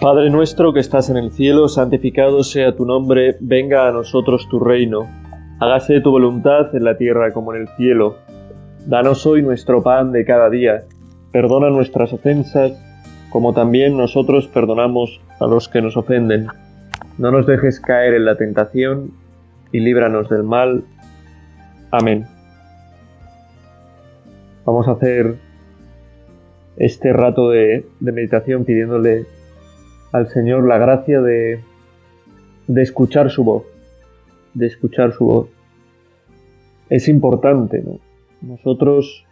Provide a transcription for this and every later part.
Padre nuestro que estás en el cielo, santificado sea tu nombre, venga a nosotros tu reino. Hágase tu voluntad en la tierra como en el cielo. Danos hoy nuestro pan de cada día. Perdona nuestras ofensas, como también nosotros perdonamos a los que nos ofenden. No nos dejes caer en la tentación y líbranos del mal. Amén. Vamos a hacer este rato de, meditación pidiéndole al Señor la gracia de, de escuchar su voz, de escuchar su voz. Es importante, ¿no? Nosotros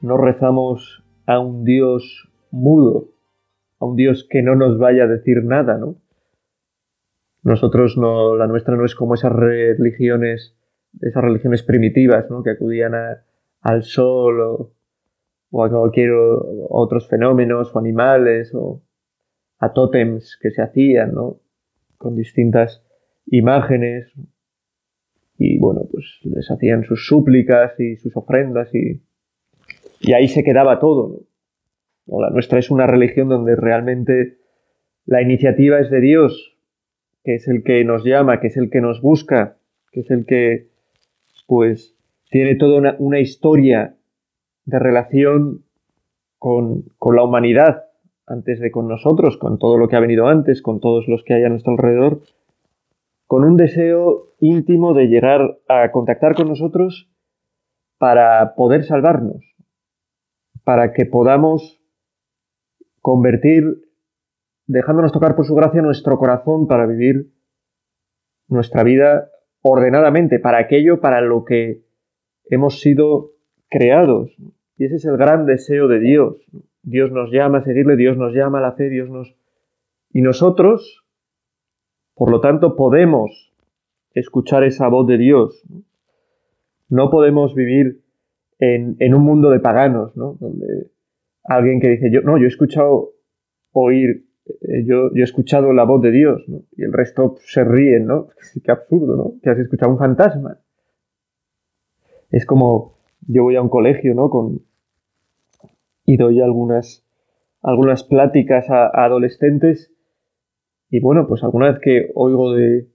no rezamos a un Dios mudo, a un Dios que no nos vaya a decir nada, ¿no? Nosotros no, la nuestra no es como esas religiones, esas religiones primitivas, ¿no? Que acudían al sol o, o a cualquier otros fenómenos o animales o a tótems que se hacían, ¿no? Con distintas imágenes y bueno, pues les hacían sus súplicas y sus ofrendas y, y ahí se quedaba todo. ¿no? La nuestra es una religión donde realmente la iniciativa es de Dios, que es el que nos llama, que es el que nos busca, que es el que pues tiene toda una, una historia de relación con, con, la humanidad antes de con nosotros, con todo lo que ha venido antes, con todos los que hay a nuestro alrededor, con un deseo íntimo de llegar a contactar con nosotros para poder salvarnos, para que podamos convertir, dejándonos tocar por su gracia nuestro corazón para vivir nuestra vida ordenadamente, para aquello para lo que hemos sido creados. Y ese es el gran deseo de Dios. Dios nos llama a seguirle, Dios nos llama a la fe, Dios nos... Y nosotros, por lo tanto, podemos escuchar esa voz de Dios. No podemos vivir en, un mundo de paganos, ¿no? Donde alguien que dice, yo, no, yo he escuchado oír, eh, yo, yo, he escuchado la voz de Dios, ¿no? Y el resto se ríen, ¿no? Qué absurdo, ¿no? Que has escuchado un fantasma. Es como, yo voy a un colegio, ¿no? Con, y doy algunas, algunas pláticas a adolescentes y bueno, pues alguna vez que oigo de,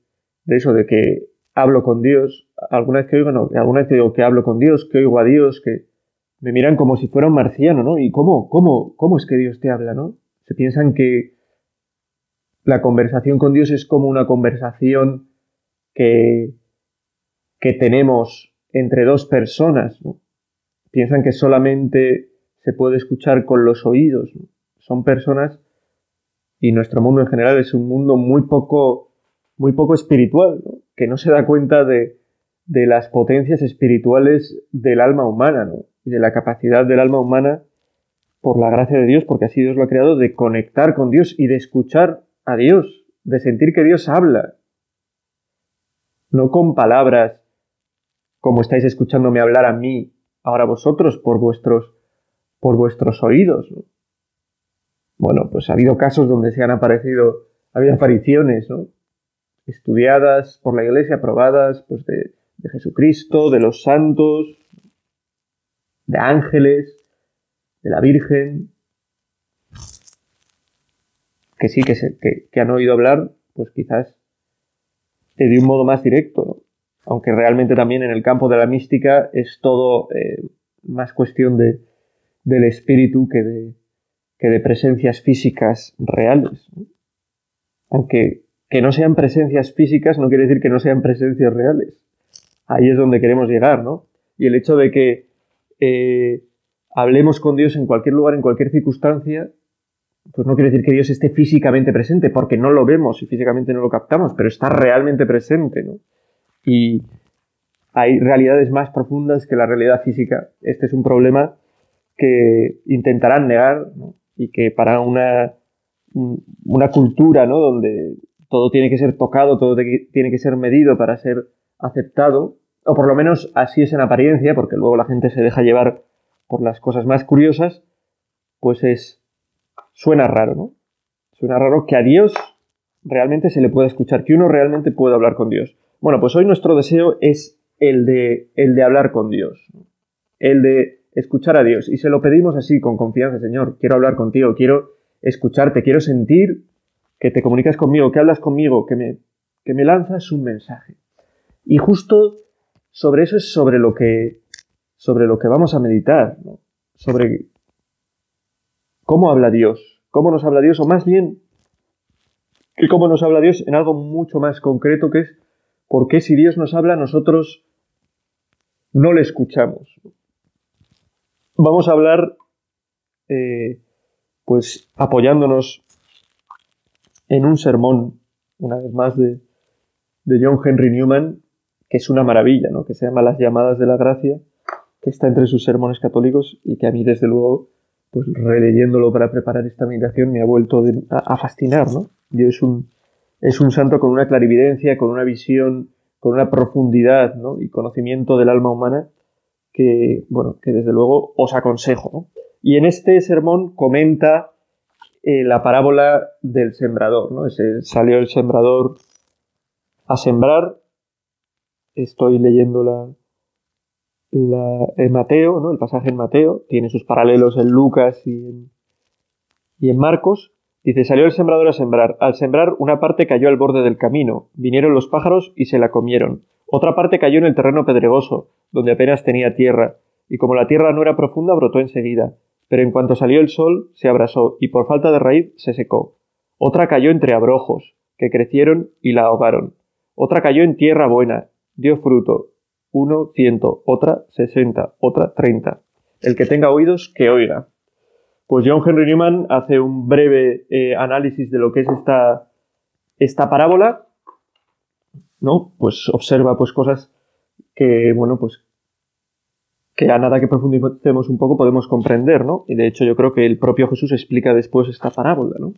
eso, de que hablo con Dios, alguna vez que oigo, no, alguna vez que digo que hablo con Dios, que oigo a Dios, que me miran como si fuera un marciano, ¿no? ¿Y cómo, cómo, cómo es que Dios te habla, ¿no? Se piensan que la conversación con Dios es como una conversación que, que tenemos entre dos personas. Piensan que solamente se puede escuchar con los oídos. Son personas y nuestro mundo en general es un mundo muy poco, muy poco espiritual, que no se da cuenta de, de, las potencias espirituales del alma humana ¿no? y de la capacidad del alma humana, por la gracia de Dios, porque así Dios lo ha creado, de conectar con Dios y de escuchar a Dios, de sentir que Dios habla, no con palabras como estáis escuchándome hablar a mí, ahora vosotros, por vuestros, por vuestros oídos. ¿no? Bueno, pues ha habido casos donde se han aparecido, ha habido apariciones, ¿no? Estudiadas por la iglesia, aprobadas pues de, Jesucristo, de los santos, de ángeles, de la Virgen, que sí, que, se, que, han oído hablar, pues quizás de un modo más directo, ¿no? aunque realmente también en el campo de la mística es todo eh, más cuestión de, del espíritu que de, que de presencias físicas reales. Aunque que no sean presencias físicas no quiere decir que no sean presencias reales. Ahí es donde queremos llegar, ¿no? Y el hecho de que eh, hablemos con Dios en cualquier lugar, en cualquier circunstancia, pues no quiere decir que Dios esté físicamente presente, porque no lo vemos y físicamente no lo captamos, pero está realmente presente, ¿no? Y hay realidades más profundas que la realidad física. Este es un problema que intentarán negar, ¿no? y que para una, una cultura, ¿no? Donde todo tiene que ser tocado, todo tiene que ser medido para ser aceptado, o por lo menos así es en apariencia, porque luego la gente se deja llevar por las cosas más curiosas, pues es, suena raro, ¿no? Suena raro que a Dios realmente se le pueda escuchar, que uno realmente pueda hablar con Dios. Bueno, pues hoy nuestro deseo es el de, el de hablar con Dios, el de escuchar a Dios. Y se lo pedimos así, con confianza, Señor, quiero hablar contigo, quiero escucharte, quiero sentir que te comunicas conmigo, que hablas conmigo, que me, que me lanzas un mensaje. Y justo sobre eso es sobre lo que, sobre lo que vamos a meditar, sobre cómo habla Dios, cómo nos habla Dios, o más bien, que cómo nos habla Dios en algo mucho más concreto que es por qué si Dios nos habla nosotros no le escuchamos. Vamos a hablar, eh, pues apoyándonos en un sermón, una vez más, de, de John Henry Newman, que es una maravilla, ¿no? que se llama Las llamadas de la gracia, que está entre sus sermones católicos y que a mí, desde luego, pues releyéndolo para preparar esta meditación, me ha vuelto a, fascinar. ¿no? Yo es un, es un santo con una clarividencia, con una visión, con una profundidad y conocimiento del alma humana que, bueno, que desde luego os aconsejo. Y en este sermón comenta eh, la parábola del sembrador. ¿no? Salió el sembrador a sembrar estoy leyendo la, la, en Mateo, ¿no? el pasaje en Mateo, tiene sus paralelos en Lucas y en, y en Marcos. Dice, salió el sembrador a sembrar. Al sembrar, una parte cayó al borde del camino. Vinieron los pájaros y se la comieron. Otra parte cayó en el terreno pedregoso, donde apenas tenía tierra, y como la tierra no era profunda, brotó enseguida. Pero en cuanto salió el sol, se abrasó, y por falta de raíz se secó. Otra cayó entre abrojos, que crecieron y la ahogaron. Otra cayó en tierra buena, dio fruto, uno ciento, otra sesenta, otra treinta. El que tenga oídos, que oiga. Pues John Henry Newman hace un breve eh, análisis de lo que es esta, esta parábola, ¿no? Pues observa pues cosas que, bueno, pues que a nada que profundicemos un poco podemos comprender, ¿no? Y de hecho yo creo que el propio Jesús explica después esta parábola, ¿no?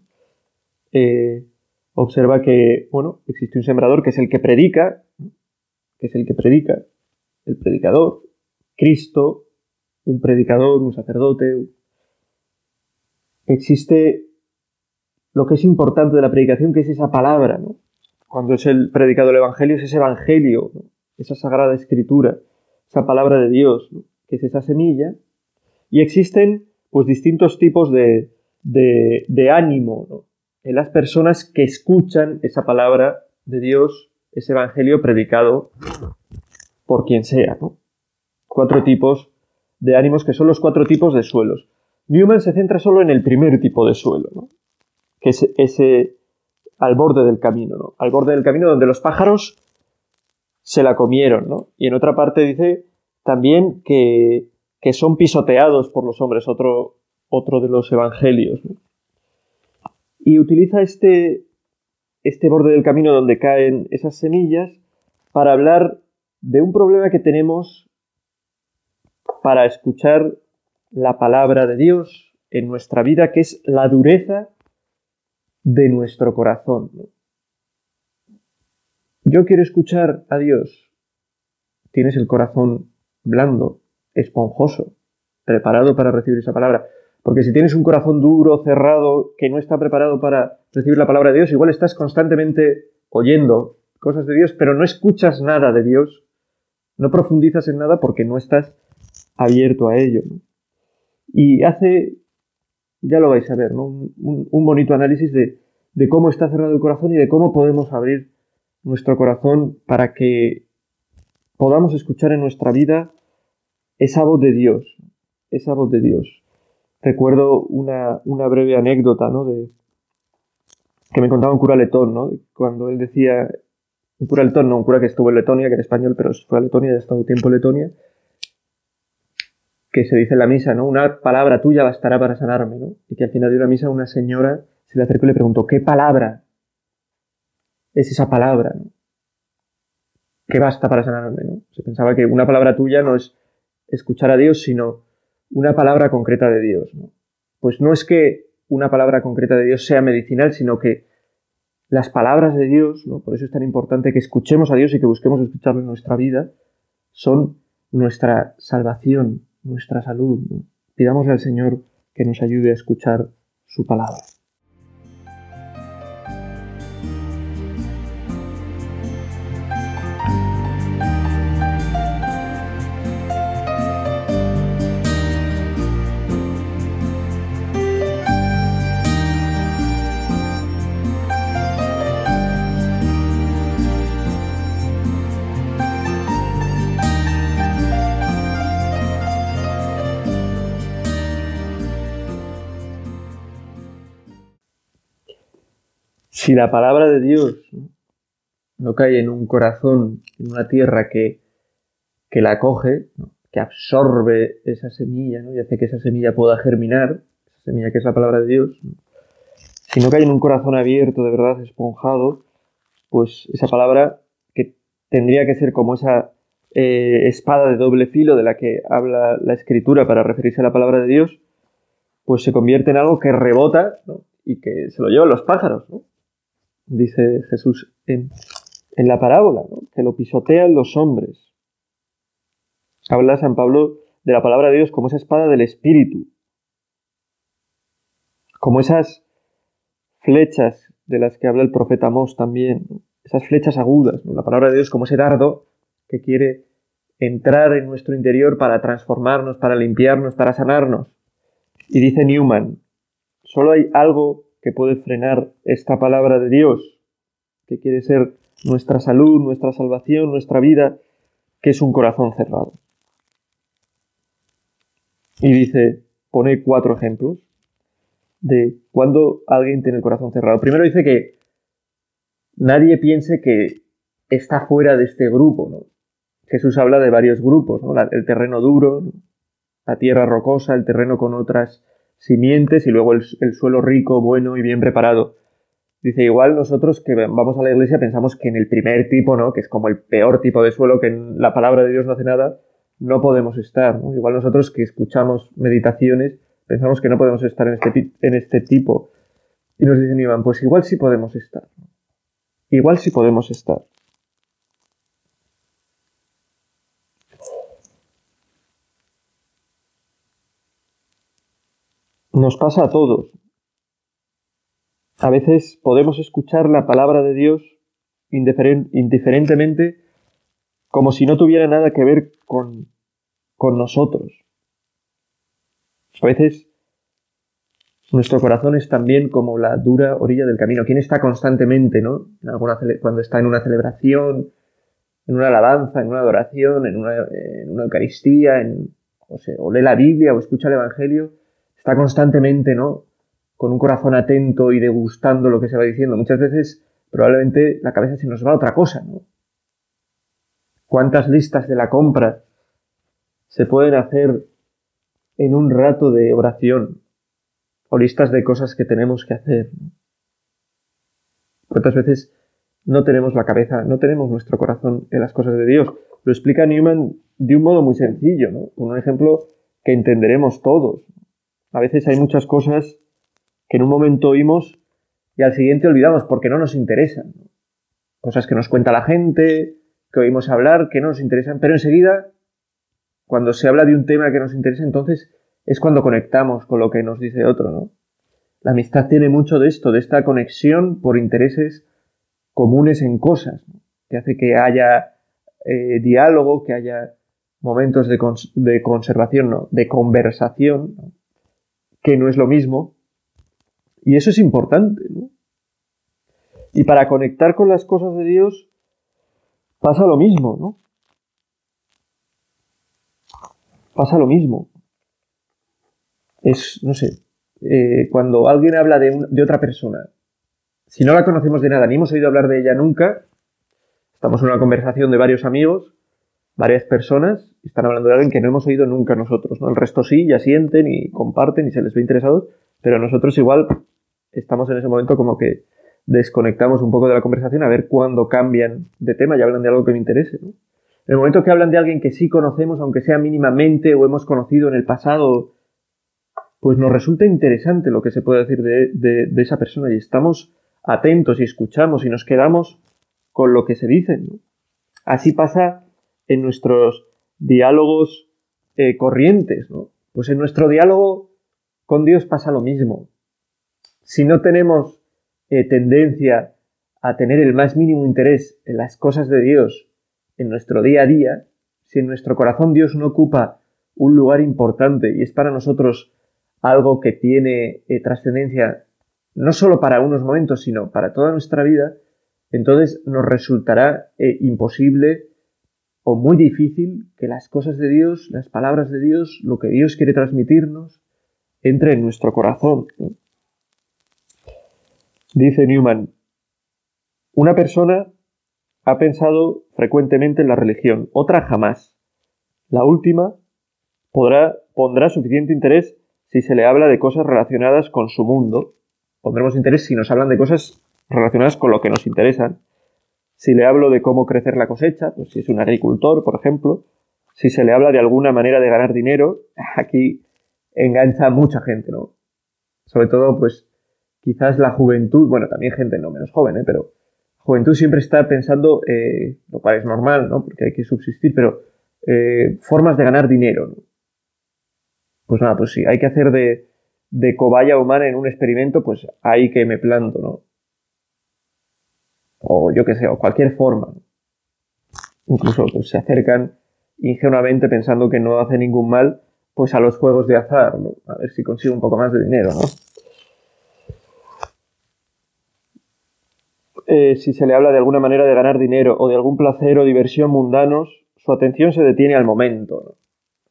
Eh, observa que, bueno, existe un sembrador que es el que predica, que es el que predica, el predicador, Cristo, un predicador, un sacerdote. Existe lo que es importante de la predicación, que es esa palabra, ¿no? Cuando es el predicado del Evangelio, es ese Evangelio, esa sagrada escritura, esa palabra de Dios, que es esa semilla. Y existen, pues, distintos tipos de, de, de ánimo en las personas que escuchan esa palabra de Dios ese evangelio predicado por quien sea. Cuatro tipos de ánimos que son los cuatro tipos de suelos. Newman se centra solo en el primer tipo de suelo, que es ese al borde del camino, ¿no? al borde del camino donde los pájaros se la comieron. ¿no? Y en otra parte dice también que, que son pisoteados por los hombres, otro, otro de los evangelios. Y utiliza este, este borde del camino donde caen esas semillas para hablar de un problema que tenemos para escuchar la palabra de Dios en nuestra vida, que es la dureza de nuestro corazón. Yo quiero escuchar a Dios. Tienes el corazón blando, esponjoso, preparado para recibir esa palabra. Porque si tienes un corazón duro, cerrado, que no está preparado para recibir la palabra de Dios, igual estás constantemente oyendo cosas de Dios, pero no escuchas nada de Dios, no profundizas en nada porque no estás abierto a ello. Y hace, ya lo vais a ver, un, bonito análisis de, de cómo está cerrado el corazón y de cómo podemos abrir nuestro corazón para que podamos escuchar en nuestra vida esa voz de Dios, esa voz de Dios. Recuerdo una, breve anécdota, ¿no? De, que me contaba un cura letón, ¿no? Cuando él decía, un cura letón, no, un cura que estuvo en Letonia, que era español, pero fue a Letonia, ha estado tiempo en Letonia, que se dice en la misa, ¿no? Una palabra tuya bastará para sanarme, ¿no? Y que al final de una misa una señora se le acercó y le preguntó, ¿qué palabra es esa palabra, ¿no? ¿Qué basta para sanarme, ¿no? Se pensaba que una palabra tuya no es escuchar a Dios, sino una palabra concreta de Dios. Pues no es que una palabra concreta de Dios sea medicinal, sino que las palabras de Dios, por eso es tan importante que escuchemos a Dios y que busquemos escucharlo en nuestra vida, son nuestra salvación, nuestra salud. Pidámosle al Señor que nos ayude a escuchar su palabra. Si la palabra de Dios no cae en un corazón, en una tierra que, que la acoge, que absorbe esa semilla y hace que esa semilla pueda germinar, esa semilla que es la palabra de Dios, si no cae en un corazón abierto, de verdad esponjado, pues esa palabra que tendría que ser como esa eh, espada de doble filo de la que habla la escritura para referirse a la palabra de Dios, pues se convierte en algo que rebota y que se lo llevan los pájaros, dice Jesús en, la parábola, que lo pisotean los hombres. Habla San Pablo de la palabra de Dios como esa espada del Espíritu, como esas flechas de las que habla el profeta Mos también, esas flechas agudas, la palabra de Dios como ese dardo que quiere entrar en nuestro interior para transformarnos, para limpiarnos, para sanarnos. Y dice Newman, solo hay algo que puede frenar esta palabra de Dios, que quiere ser nuestra salud, nuestra salvación, nuestra vida, que es un corazón cerrado. Y dice, pone cuatro ejemplos de cuando alguien tiene el corazón cerrado. Primero dice que nadie piense que está fuera de este grupo. Jesús habla de varios grupos, el terreno duro, la tierra rocosa, el terreno con otras simientes y luego el, suelo rico, bueno y bien preparado. Dice, igual nosotros que vamos a la iglesia pensamos que en el primer tipo, ¿no? que es como el peor tipo de suelo, que en la palabra de Dios no hace nada, no podemos estar. Igual nosotros que escuchamos meditaciones pensamos que no podemos estar en este, en este tipo. Y nos dicen, Iván, pues igual sí podemos estar. Igual sí podemos estar. Nos pasa a todos. A veces podemos escuchar la palabra de Dios indiferentemente como si no tuviera nada que ver con, con nosotros. A veces nuestro corazón es también como la dura orilla del camino. ¿Quién está constantemente, ¿no? cuando está en una celebración, en una alabanza, en una adoración, en una, Eucaristía, en, o, lee la Biblia o escucha el Evangelio, está constantemente, ¿no? Con un corazón atento y degustando lo que se va diciendo. Muchas veces probablemente la cabeza se nos va a otra cosa, ¿no? ¿Cuántas listas de la compra se pueden hacer en un rato de oración o listas de cosas que tenemos que hacer. ¿Cuántas veces no tenemos la cabeza, no tenemos nuestro corazón en las cosas de Dios? Lo explica Newman de un modo muy sencillo, ¿no? Con un ejemplo que entenderemos todos. A veces hay muchas cosas que en un momento oímos y al siguiente olvidamos porque no nos interesan. Cosas que nos cuenta la gente, que oímos hablar, que no nos interesan, pero enseguida cuando se habla de un tema que nos interesa, entonces es cuando conectamos con lo que nos dice otro, ¿no? La amistad tiene mucho de esto, de esta conexión por intereses comunes en cosas, que hace que haya eh, diálogo, que haya momentos de, conservación, ¿no? de conversación, que no es lo mismo. Y eso es importante. Y para conectar con las cosas de Dios pasa lo mismo, ¿no? pasa lo mismo. Es, no sé, eh, cuando alguien habla de, de otra persona, si no la conocemos de nada, ni hemos oído hablar de ella nunca, estamos en una conversación de varios amigos, varias personas, están hablando de alguien que no hemos oído nunca nosotros, ¿no? El resto sí, ya sienten y comparten y se les ve interesados, pero nosotros igual estamos en ese momento como que desconectamos un poco de la conversación a ver cuándo cambian de tema y hablan de algo que me interese. En el momento que hablan de alguien que sí conocemos, aunque sea mínimamente o hemos conocido en el pasado, pues nos resulta interesante lo que se puede decir de, esa persona y estamos atentos y escuchamos y nos quedamos con lo que se dice. Así pasa en nuestros diálogos eh, corrientes. Pues en nuestro diálogo con Dios pasa lo mismo. Si no tenemos eh, tendencia a tener el más mínimo interés en las cosas de Dios en nuestro día a día, si en nuestro corazón Dios no ocupa un lugar importante y es para nosotros algo que tiene eh, trascendencia no solo para unos momentos, sino para toda nuestra vida, entonces nos resultará imposible o muy difícil que las cosas de Dios, las palabras de Dios, lo que Dios quiere transmitirnos, entre en nuestro corazón. Dice Newman, Una persona ha pensado frecuentemente en la religión, otra jamás. La última podrá, pondrá suficiente interés si se le habla de cosas relacionadas con su mundo. Pondremos interés si nos hablan de cosas relacionadas con lo que nos interesan. Si le hablo de cómo crecer la cosecha, pues si es un agricultor, por ejemplo, si se le habla de alguna manera de ganar dinero, aquí engancha a mucha gente, ¿no? Sobre todo, pues, quizás la juventud, bueno, también gente no menos joven, ¿eh? Pero juventud siempre está pensando, eh, lo cual es normal, ¿no? Porque hay que subsistir, pero eh, formas de ganar dinero, ¿no? Pues nada, pues sí, hay que hacer de, de cobaya humana en un experimento, pues ahí que me planto, ¿no? O yo qué sé, o cualquier forma. Incluso pues, se acercan ingenuamente pensando que no hace ningún mal, pues a los juegos de azar, ¿no? A ver si consigo un poco más de dinero, ¿no? Eh, si se le habla de alguna manera de ganar dinero o de algún placer o diversión mundanos, su atención se detiene al momento. ¿no?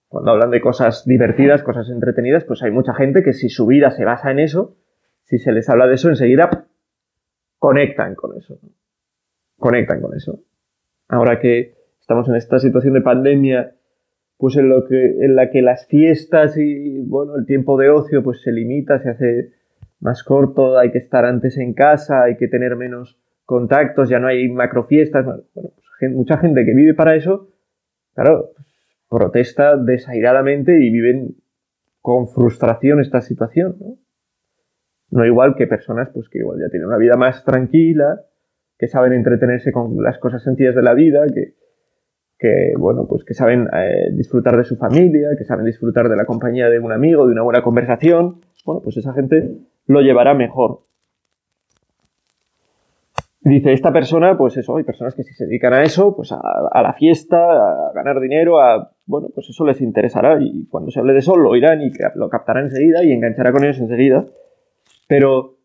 Cuando hablan de cosas divertidas, cosas entretenidas, pues hay mucha gente que si su vida se basa en eso, si se les habla de eso, enseguida conectan con eso. Conectan con eso. Ahora que estamos en esta situación de pandemia, pues en, lo que, en la que las fiestas y bueno, el tiempo de ocio pues se limita, se hace más corto, hay que estar antes en casa, hay que tener menos contactos, ya no hay macrofiestas. Pues, mucha gente que vive para eso, claro, protesta desairadamente y viven con frustración esta situación, ¿no? No igual que personas pues que igual ya tienen una vida más tranquila, que saben entretenerse con las cosas sencillas de la vida, que, que bueno, pues que saben eh, disfrutar de su familia, que saben disfrutar de la compañía de un amigo, de una buena conversación, bueno, pues esa gente lo llevará mejor. Dice, esta persona, pues eso, hay personas que si se dedican a eso, pues a, la fiesta, a ganar dinero, a, bueno, pues eso les interesará y cuando se hable de eso lo oirán y lo captarán enseguida y enganchará con ellos enseguida. Pero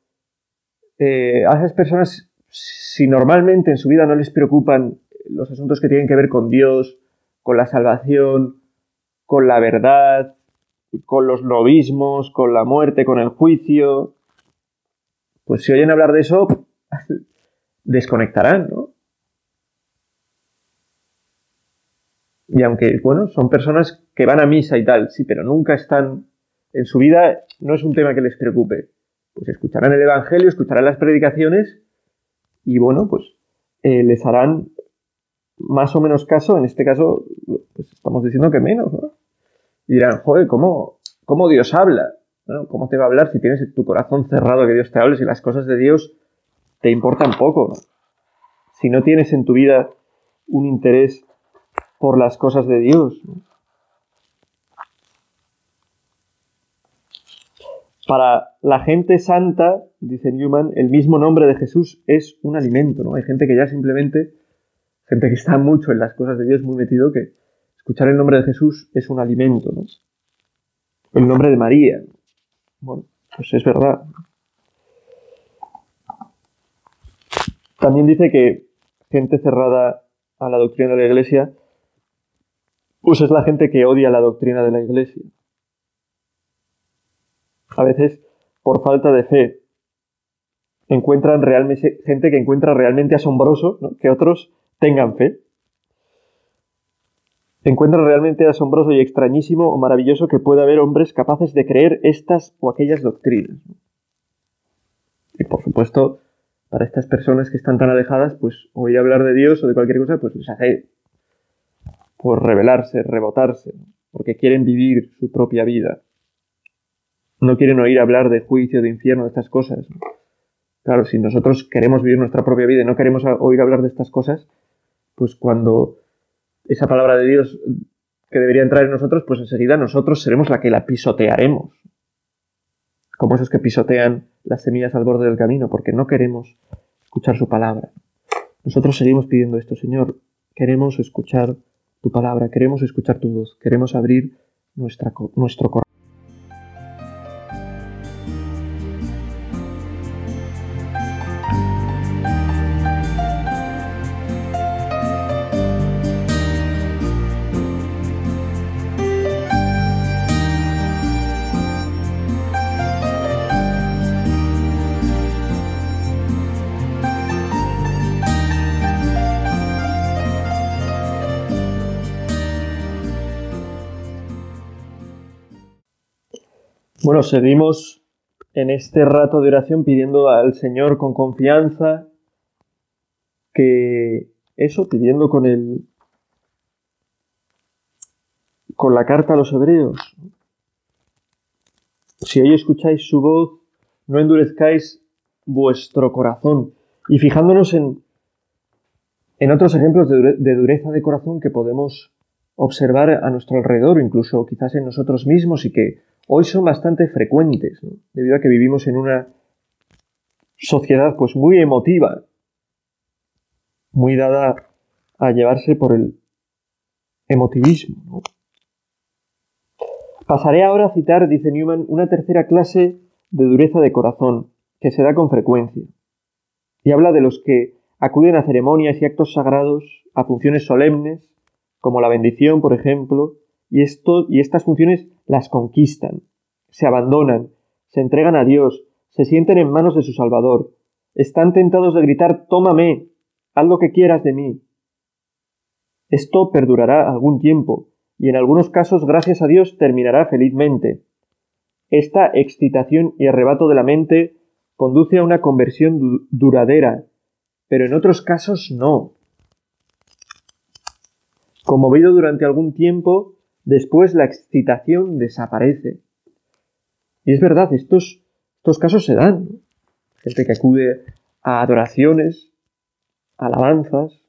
eh, a esas personas, si normalmente en su vida no les preocupan los asuntos que tienen que ver con Dios, con la salvación, con la verdad, con los novismos, con la muerte, con el juicio, pues si oyen hablar de eso, desconectarán, ¿no? Y aunque, bueno, son personas que van a misa y tal, sí, pero nunca están en su vida, no es un tema que les preocupe. Pues escucharán el Evangelio, escucharán las predicaciones y, bueno, pues eh, les harán más o menos caso, en este caso, pues estamos diciendo que menos, ¿no? Y dirán, joder, ¿cómo, cómo Dios habla? ¿Cómo te va a hablar si tienes tu corazón cerrado que Dios te hable, si las cosas de Dios te importan poco. Si no tienes en tu vida un interés por las cosas de Dios. Para la gente santa, dice Newman, el mismo nombre de Jesús es un alimento, ¿no? Hay gente que ya simplemente, gente que está mucho en las cosas de Dios, muy metido, que escuchar el nombre de Jesús es un alimento, ¿no? El nombre de María. Bueno, pues es verdad. También dice que gente cerrada a la doctrina de la Iglesia, pues es la gente que odia la doctrina de la Iglesia. A veces, por falta de fe, encuentran realmente gente que encuentra realmente asombroso que otros tengan fe. Encuentran realmente asombroso y extrañísimo o maravilloso que pueda haber hombres capaces de creer estas o aquellas doctrinas. Y por supuesto, para estas personas que están tan alejadas, pues oír hablar de Dios o de cualquier cosa, pues les hace por rebelarse, rebotarse, porque quieren vivir su propia vida. No quieren oír hablar de juicio, de infierno, de estas cosas. Claro, si nosotros queremos vivir nuestra propia vida y no queremos oír hablar de estas cosas, pues cuando esa palabra de Dios que debería entrar en nosotros, pues enseguida nosotros seremos la que la pisotearemos como esos que pisotean las semillas al borde del camino, porque no queremos escuchar su palabra. Nosotros seguimos pidiendo esto, Señor, queremos escuchar tu palabra, queremos escuchar tu voz, queremos abrir nuestra, nuestro corazón. Bueno, seguimos en este rato de oración pidiendo al Señor con confianza que eso, pidiendo con el con la carta a los hebreos. Si hoy escucháis su voz, no endurezcáis vuestro corazón. Y fijándonos en, en otros ejemplos de, de dureza de corazón que podemos observar a nuestro alrededor, incluso quizás en nosotros mismos, y que hoy son bastante frecuentes, debido a que vivimos en una sociedad pues muy emotiva, muy dada a llevarse por el emotivismo. Pasaré ahora a citar, dice Newman, una tercera clase de dureza de corazón que se da con frecuencia. Y habla de los que acuden a ceremonias y actos sagrados, a funciones solemnes, como la bendición, por ejemplo, y, esto, y estas funciones las conquistan, se abandonan, se entregan a Dios, se sienten en manos de su Salvador, están tentados de gritar, tómame, haz lo que quieras de mí. Esto perdurará algún tiempo, y en algunos casos, gracias a Dios, terminará felizmente. Esta excitación y arrebato de la mente conduce a una conversión duradera, pero en otros casos no. Conmovido durante algún tiempo, después la excitación desaparece. Y es verdad, estos, estos casos se dan. Gente que acude a adoraciones, alabanzas,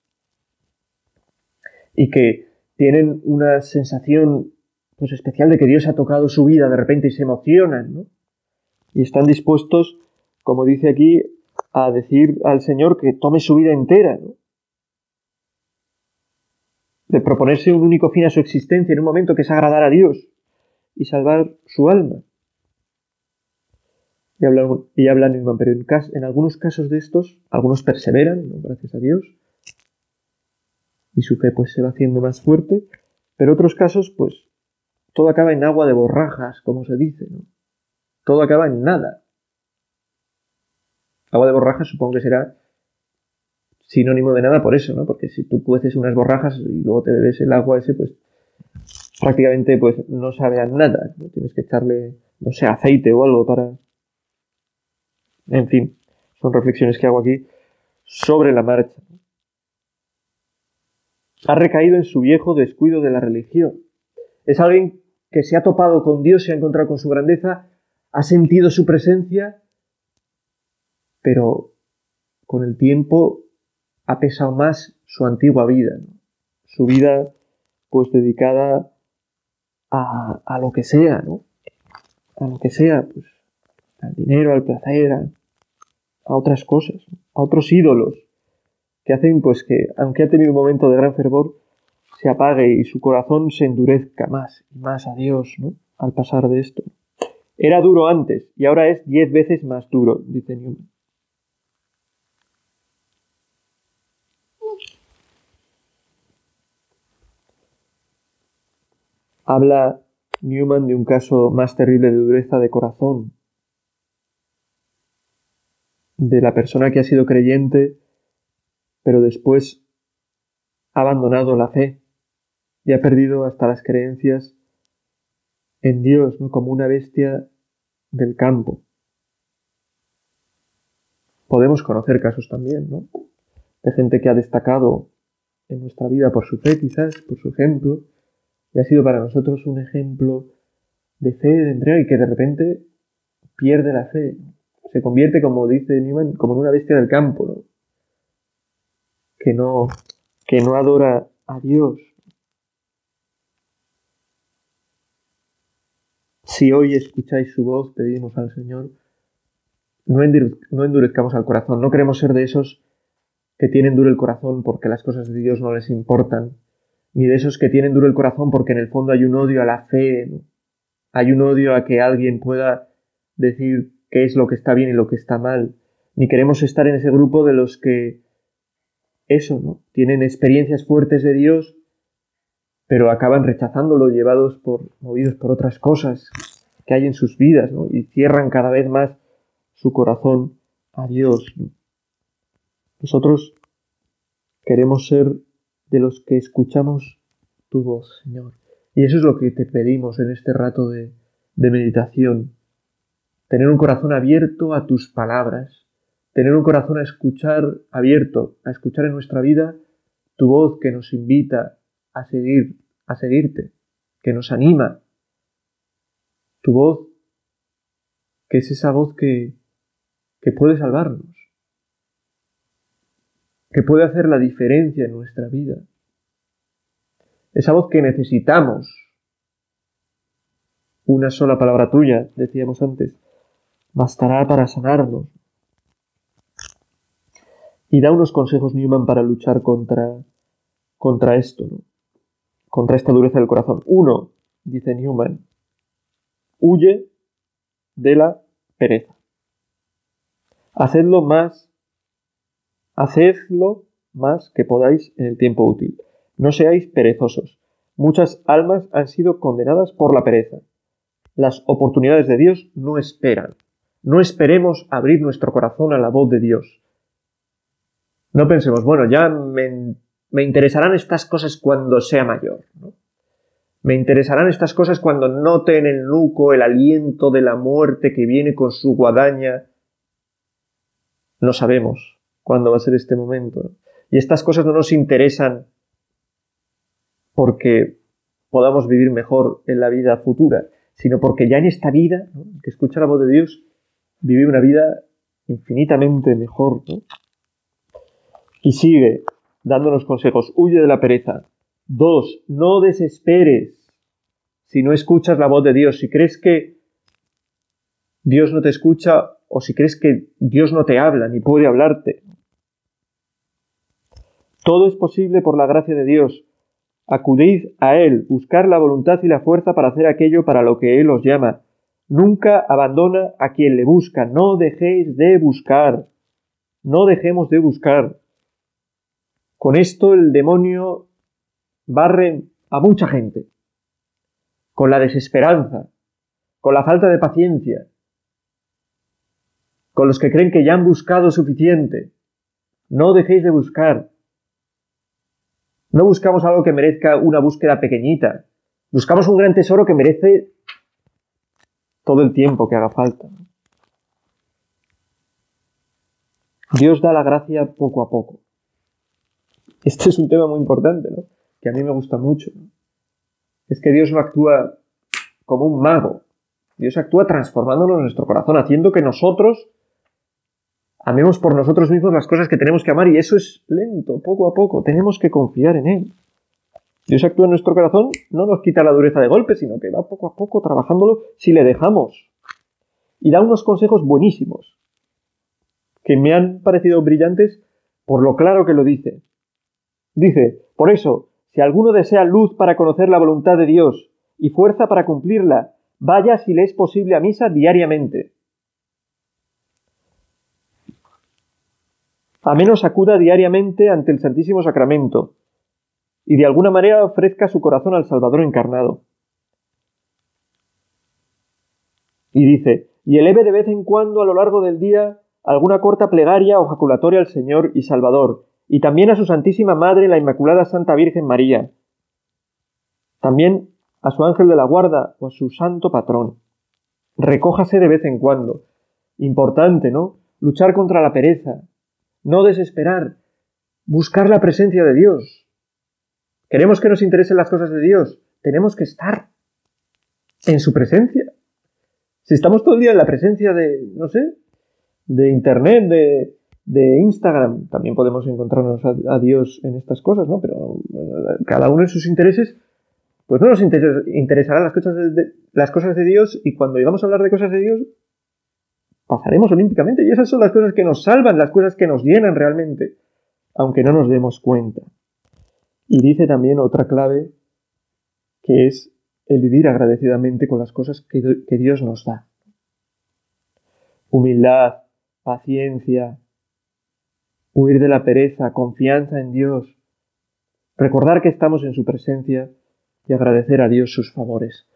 y que tienen una sensación pues, especial de que Dios ha tocado su vida de repente y se emocionan, ¿no? Y están dispuestos, como dice aquí, a decir al Señor que tome su vida entera, ¿no? De proponerse un único fin a su existencia en un momento que es agradar a Dios y salvar su alma. Y habla, y pero en, en, algunos casos de estos, algunos perseveran, gracias a Dios, y su fe pues se va haciendo más fuerte, pero otros casos pues todo acaba en agua de borrajas, como se dice, ¿no? Todo acaba en nada. Agua de borrajas supongo que será sinónimo de nada por eso, ¿no? Porque si tú cueces unas borrajas y luego te bebes el agua ese, pues prácticamente pues no sabe a nada. Tienes que echarle, no sé, aceite o algo para... En fin, son reflexiones que hago aquí sobre la marcha. Ha recaído en su viejo descuido de la religión. Es alguien que se ha topado con Dios, se ha encontrado con su grandeza, ha sentido su presencia, pero con el tiempo ha pesado más su antigua vida, su vida pues dedicada a, a, lo que sea, ¿no? A lo que sea, pues al dinero, al placer, a, otras cosas, a otros ídolos, que hacen pues que, aunque ha tenido un momento de gran fervor, se apague y su corazón se endurezca más y más a Dios, ¿no? Al pasar de esto. Era duro antes y ahora es diez veces más duro, dice Newman. Habla Newman de un caso más terrible de dureza de corazón, de la persona que ha sido creyente, pero después ha abandonado la fe y ha perdido hasta las creencias en Dios, ¿no? como una bestia del campo. Podemos conocer casos también, ¿no? De gente que ha destacado en nuestra vida por su fe, quizás, por su ejemplo, y ha sido para nosotros un ejemplo de fe, de entrega y que de repente pierde la fe. Se convierte, como dice Newman, como en una bestia del campo, ¿no? Que no, que no adora a Dios. Si hoy escucháis su voz, pedimos al Señor, no, no endurezcamos al corazón. No queremos ser de esos que tienen duro el corazón porque las cosas de Dios no les importan, ni de esos que tienen duro el corazón porque en el fondo hay un odio a la fe, hay un odio a que alguien pueda decir qué es lo que está bien y lo que está mal, ni queremos estar en ese grupo de los que eso, ¿no? Tienen experiencias fuertes de Dios, pero acaban rechazándolo, llevados por, movidos por otras cosas que hay en sus vidas, ¿no? Y cierran cada vez más su corazón a Dios. Nosotros queremos ser de los que escuchamos tu voz, Señor. Y eso es lo que te pedimos en este rato de, meditación, tener un corazón abierto a tus palabras, tener un corazón a escuchar, abierto, a escuchar en nuestra vida tu voz que nos invita a seguir, a seguirte, que nos anima, tu voz que es esa voz que, que puede salvarnos, que puede hacer la diferencia en nuestra vida, esa voz que necesitamos. Una sola palabra tuya, decíamos antes, bastará para sanarnos. Y da unos consejos Newman para luchar contra, contra esto, contra esta dureza del corazón. Uno, dice Newman, huye de la pereza. Hacedlo más, hacedlo más que podáis en el tiempo útil. No seáis perezosos. Muchas almas han sido condenadas por la pereza. Las oportunidades de Dios no esperan. No esperemos abrir nuestro corazón a la voz de Dios. No pensemos, bueno, ya me, interesarán estas cosas cuando sea mayor. Me interesarán estas cosas cuando note en el nuco el aliento de la muerte que viene con su guadaña. No sabemos cuándo va a ser este momento. Y estas cosas no nos interesan porque podamos vivir mejor en la vida futura, sino porque ya en esta vida, que escucha la voz de Dios, vivir una vida infinitamente mejor. Y sigue dándonos consejos. Huye de la pereza. Dos, no desesperes si no escuchas la voz de Dios. Si crees que Dios no te escucha o si crees que Dios no te habla ni puede hablarte. Todo es posible por la gracia de Dios. Acudid a Él, buscar la voluntad y la fuerza para hacer aquello para lo que Él os llama. Nunca abandona a quien le busca. No dejéis de buscar. No dejemos de buscar. Con esto el demonio barre a mucha gente. Con la desesperanza, con la falta de paciencia, con los que creen que ya han buscado suficiente. No dejéis de buscar. No buscamos algo que merezca una búsqueda pequeñita. Buscamos un gran tesoro que merece todo el tiempo que haga falta. Dios da la gracia poco a poco. Este es un tema muy importante, ¿no? Que a mí me gusta mucho. Es que Dios no actúa como un mago. Dios actúa transformándonos en nuestro corazón, haciendo que nosotros amemos por nosotros mismos las cosas que tenemos que amar y eso es lento, poco a poco. Tenemos que confiar en Él. Dios actúa en nuestro corazón, no nos quita la dureza de golpe, sino que va poco a poco trabajándolo si le dejamos. Y da unos consejos buenísimos, que me han parecido brillantes por lo claro que lo dice. Dice, por eso, si alguno desea luz para conocer la voluntad de Dios y fuerza para cumplirla, vaya si le es posible a misa diariamente. A menos acuda diariamente ante el Santísimo Sacramento, y de alguna manera ofrezca su corazón al Salvador encarnado. Y dice, y eleve de vez en cuando a lo largo del día alguna corta plegaria o jaculatoria al Señor y Salvador, y también a su Santísima Madre, la Inmaculada Santa Virgen María, también a su ángel de la guarda o a su santo patrón. Recójase de vez en cuando. Importante, ¿no? Luchar contra la pereza, no desesperar, buscar la presencia de Dios, Queremos que nos interesen las cosas de Dios. Tenemos que estar en su presencia. Si estamos todo el día en la presencia de, no sé, de Internet, de, Instagram, también podemos encontrarnos a, Dios en estas cosas, ¿no? Pero cada uno en sus intereses, pues no nos interesarán las cosas de, las cosas de Dios y cuando llegamos a hablar de cosas de Dios, pasaremos olímpicamente. Y esas son las cosas que nos salvan, las cosas que nos llenan realmente, aunque no nos demos cuenta. Y dice también otra clave que es el vivir agradecidamente con las cosas que, Dios nos da. Humildad, paciencia, huir de la pereza, confianza en Dios, recordar que estamos en su presencia y agradecer a Dios sus favores,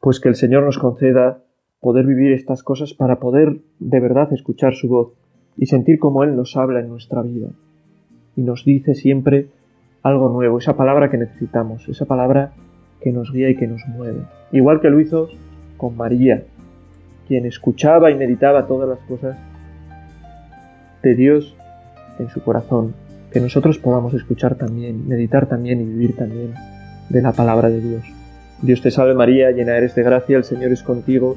pues que el Señor nos conceda poder vivir estas cosas para poder de verdad escuchar su voz y sentir como Él nos habla en nuestra vida y nos dice siempre algo nuevo, esa palabra que necesitamos, esa palabra que nos guía y que nos mueve. Igual que lo hizo con María, quien escuchaba y meditaba todas las cosas de Dios en su corazón, que nosotros podamos escuchar también, meditar también y vivir también de la palabra de Dios. Dios te salve María, llena eres de gracia, el Señor es contigo,